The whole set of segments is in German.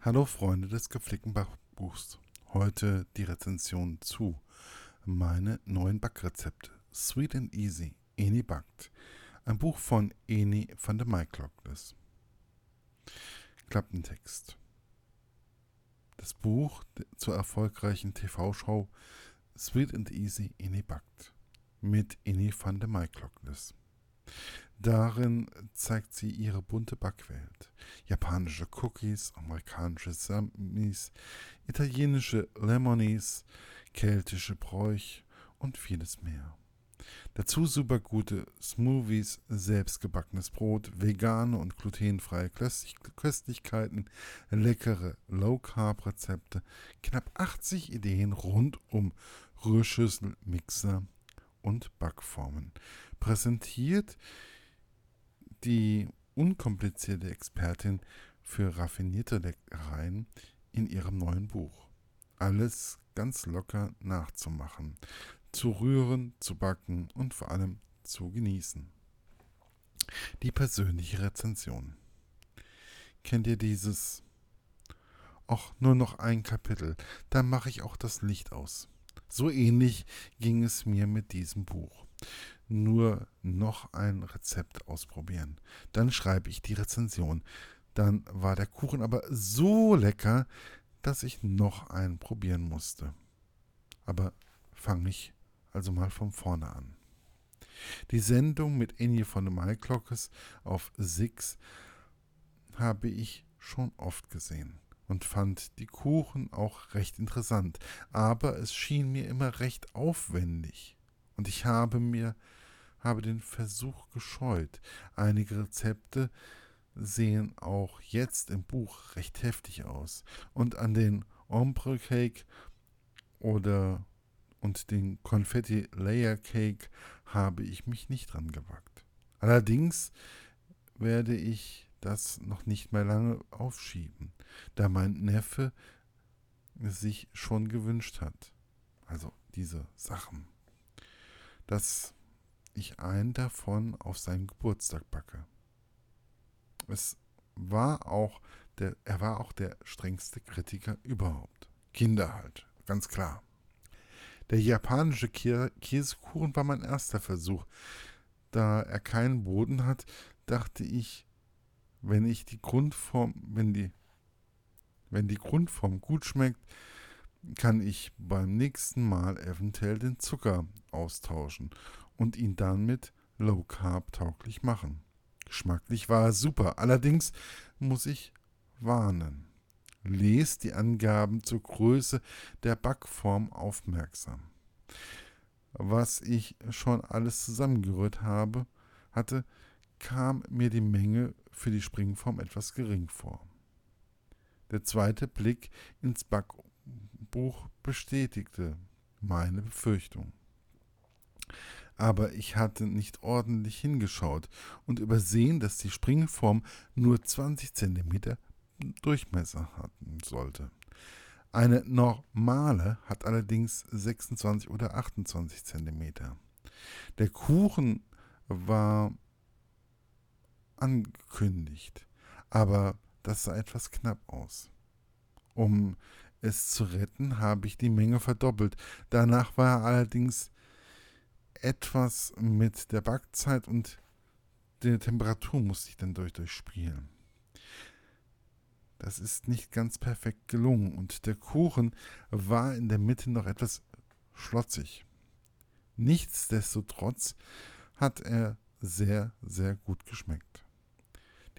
Hallo Freunde des gepflegten Backbuchs. Heute die Rezension zu meine neuen Backrezepte. Sweet and Easy, Eni backt. Ein Buch von Eni van der Maiklokles. Klappentext. Das Buch zur erfolgreichen TV-Show Sweet and Easy Eni backt mit Eni van der Maiklokles. Darin zeigt sie ihre bunte Backwelt. Japanische Cookies, amerikanische Samis, italienische Lemonies, keltische Bräuch und vieles mehr. Dazu super gute Smoothies, selbstgebackenes Brot, vegane und glutenfreie Köstlichkeiten, leckere Low-Carb-Rezepte, knapp 80 Ideen rund um Rührschüssel, Mixer und Backformen. Präsentiert die unkomplizierte Expertin für raffinierte Leckereien in ihrem neuen Buch. Alles ganz locker nachzumachen, zu rühren, zu backen und vor allem zu genießen. Die persönliche Rezension. Kennt ihr dieses? Och, nur noch ein Kapitel, dann mache ich auch das Licht aus. So ähnlich ging es mir mit diesem Buch nur noch ein Rezept ausprobieren. Dann schreibe ich die Rezension. Dann war der Kuchen aber so lecker, dass ich noch einen probieren musste. Aber fange ich also mal von vorne an. Die Sendung mit Enya von der Maiklockes auf Six habe ich schon oft gesehen und fand die Kuchen auch recht interessant, aber es schien mir immer recht aufwendig und ich habe mir habe den Versuch gescheut. Einige Rezepte sehen auch jetzt im Buch recht heftig aus. Und an den Ombre Cake oder und den Confetti Layer Cake habe ich mich nicht dran gewagt. Allerdings werde ich das noch nicht mehr lange aufschieben, da mein Neffe sich schon gewünscht hat. Also diese Sachen. Das ich einen davon auf seinen Geburtstag backe. Es war auch der, er war auch der strengste Kritiker überhaupt. Kinder halt, ganz klar. Der japanische Käsekuchen war mein erster Versuch. Da er keinen Boden hat, dachte ich, wenn ich die Grundform, wenn die, wenn die Grundform gut schmeckt, kann ich beim nächsten Mal eventuell den Zucker austauschen und ihn damit low carb tauglich machen. Geschmacklich war er super, allerdings muss ich warnen. Lest die Angaben zur Größe der Backform aufmerksam. Was ich schon alles zusammengerührt habe, hatte, kam mir die Menge für die Springform etwas gering vor. Der zweite Blick ins Backbuch bestätigte meine Befürchtung aber ich hatte nicht ordentlich hingeschaut und übersehen, dass die Springform nur 20 cm Durchmesser haben sollte. Eine normale hat allerdings 26 oder 28 cm. Der Kuchen war angekündigt, aber das sah etwas knapp aus. Um es zu retten, habe ich die Menge verdoppelt. Danach war er allerdings etwas mit der Backzeit und der Temperatur musste ich dann durch durchspielen. Das ist nicht ganz perfekt gelungen und der Kuchen war in der Mitte noch etwas schlotzig. Nichtsdestotrotz hat er sehr, sehr gut geschmeckt.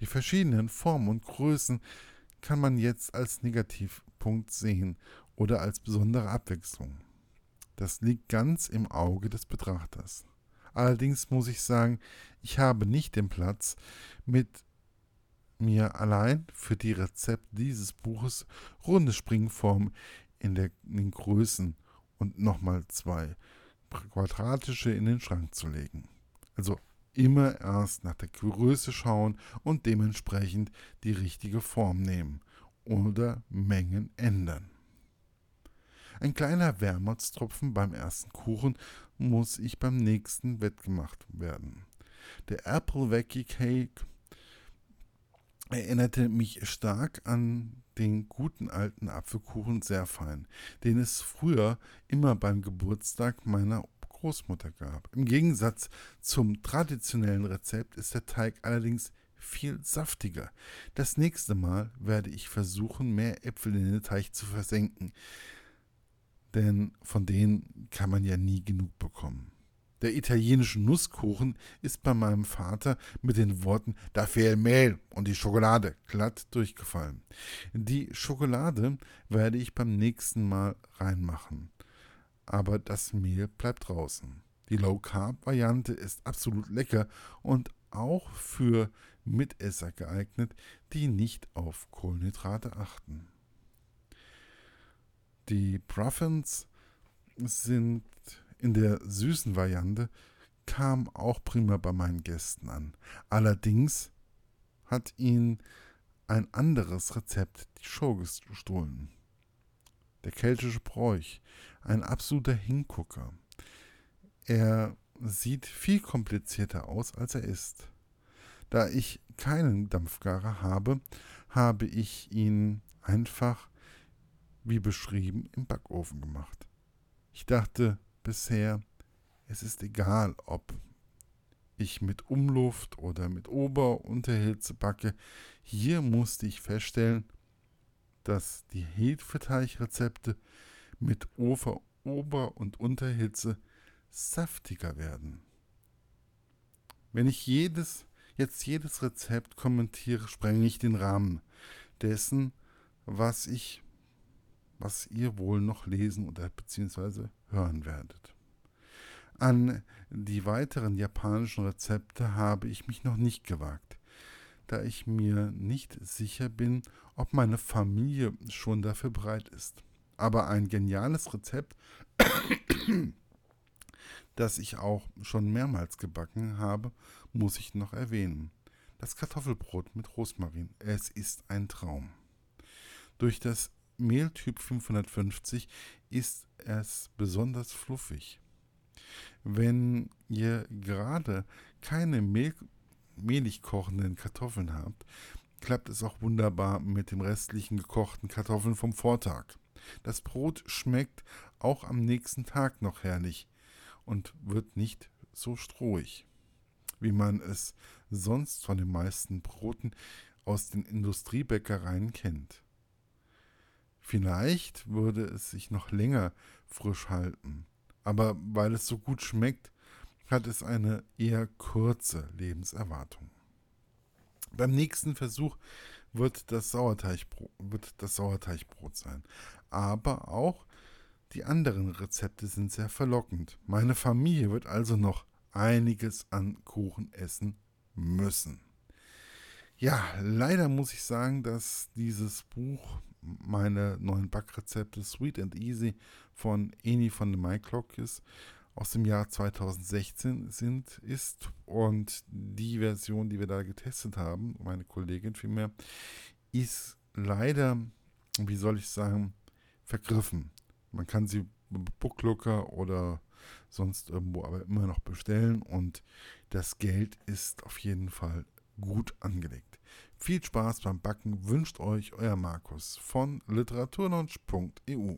Die verschiedenen Formen und Größen kann man jetzt als Negativpunkt sehen oder als besondere Abwechslung. Das liegt ganz im Auge des Betrachters. Allerdings muss ich sagen, ich habe nicht den Platz, mit mir allein für die Rezepte dieses Buches runde Springformen in, der, in den Größen und nochmal zwei quadratische in den Schrank zu legen. Also immer erst nach der Größe schauen und dementsprechend die richtige Form nehmen oder Mengen ändern. Ein kleiner Wermutstropfen beim ersten Kuchen muss ich beim nächsten wettgemacht werden. Der Apple Wacky Cake erinnerte mich stark an den guten alten Apfelkuchen sehr fein, den es früher immer beim Geburtstag meiner Großmutter gab. Im Gegensatz zum traditionellen Rezept ist der Teig allerdings viel saftiger. Das nächste Mal werde ich versuchen, mehr Äpfel in den Teig zu versenken, denn von denen kann man ja nie genug bekommen. Der italienische Nusskuchen ist bei meinem Vater mit den Worten Da fehlt Mehl und die Schokolade glatt durchgefallen. Die Schokolade werde ich beim nächsten Mal reinmachen. Aber das Mehl bleibt draußen. Die Low Carb Variante ist absolut lecker und auch für Mitesser geeignet, die nicht auf Kohlenhydrate achten. Die Bruffins sind in der süßen Variante, kamen auch prima bei meinen Gästen an. Allerdings hat ihn ein anderes Rezept die Show gestohlen. Der keltische Bräuch, ein absoluter Hingucker. Er sieht viel komplizierter aus, als er ist. Da ich keinen Dampfgarer habe, habe ich ihn einfach, wie beschrieben, im Backofen gemacht. Ich dachte bisher, es ist egal, ob ich mit Umluft oder mit Ober- Unterhitze backe. Hier musste ich feststellen, dass die Hefeteigrezepte mit Ober-, Ober und Unterhitze saftiger werden. Wenn ich jedes jetzt jedes Rezept kommentiere, sprenge ich den Rahmen dessen, was ich, was ihr wohl noch lesen oder beziehungsweise hören werdet. An die weiteren japanischen Rezepte habe ich mich noch nicht gewagt, da ich mir nicht sicher bin, ob meine Familie schon dafür bereit ist. Aber ein geniales Rezept das ich auch schon mehrmals gebacken habe, muss ich noch erwähnen. Das Kartoffelbrot mit Rosmarin. Es ist ein Traum. Durch das Mehltyp 550 ist es besonders fluffig. Wenn ihr gerade keine Mehl, mehlig kochenden Kartoffeln habt, klappt es auch wunderbar mit dem restlichen gekochten Kartoffeln vom Vortag. Das Brot schmeckt auch am nächsten Tag noch herrlich und wird nicht so strohig, wie man es sonst von den meisten Broten aus den Industriebäckereien kennt. Vielleicht würde es sich noch länger frisch halten, aber weil es so gut schmeckt, hat es eine eher kurze Lebenserwartung. Beim nächsten Versuch wird das, wird das Sauerteigbrot sein, aber auch die anderen Rezepte sind sehr verlockend. Meine Familie wird also noch einiges an Kuchen essen müssen. Ja, leider muss ich sagen, dass dieses Buch meine neuen Backrezepte Sweet and Easy von Eni von der MyClockis aus dem Jahr 2016 sind, ist und die Version, die wir da getestet haben, meine Kollegin vielmehr, ist leider, wie soll ich sagen, vergriffen. Man kann sie Booklooker oder sonst irgendwo aber immer noch bestellen und das Geld ist auf jeden Fall gut angelegt. Viel Spaß beim Backen wünscht euch euer Markus von literaturlaunch.eu.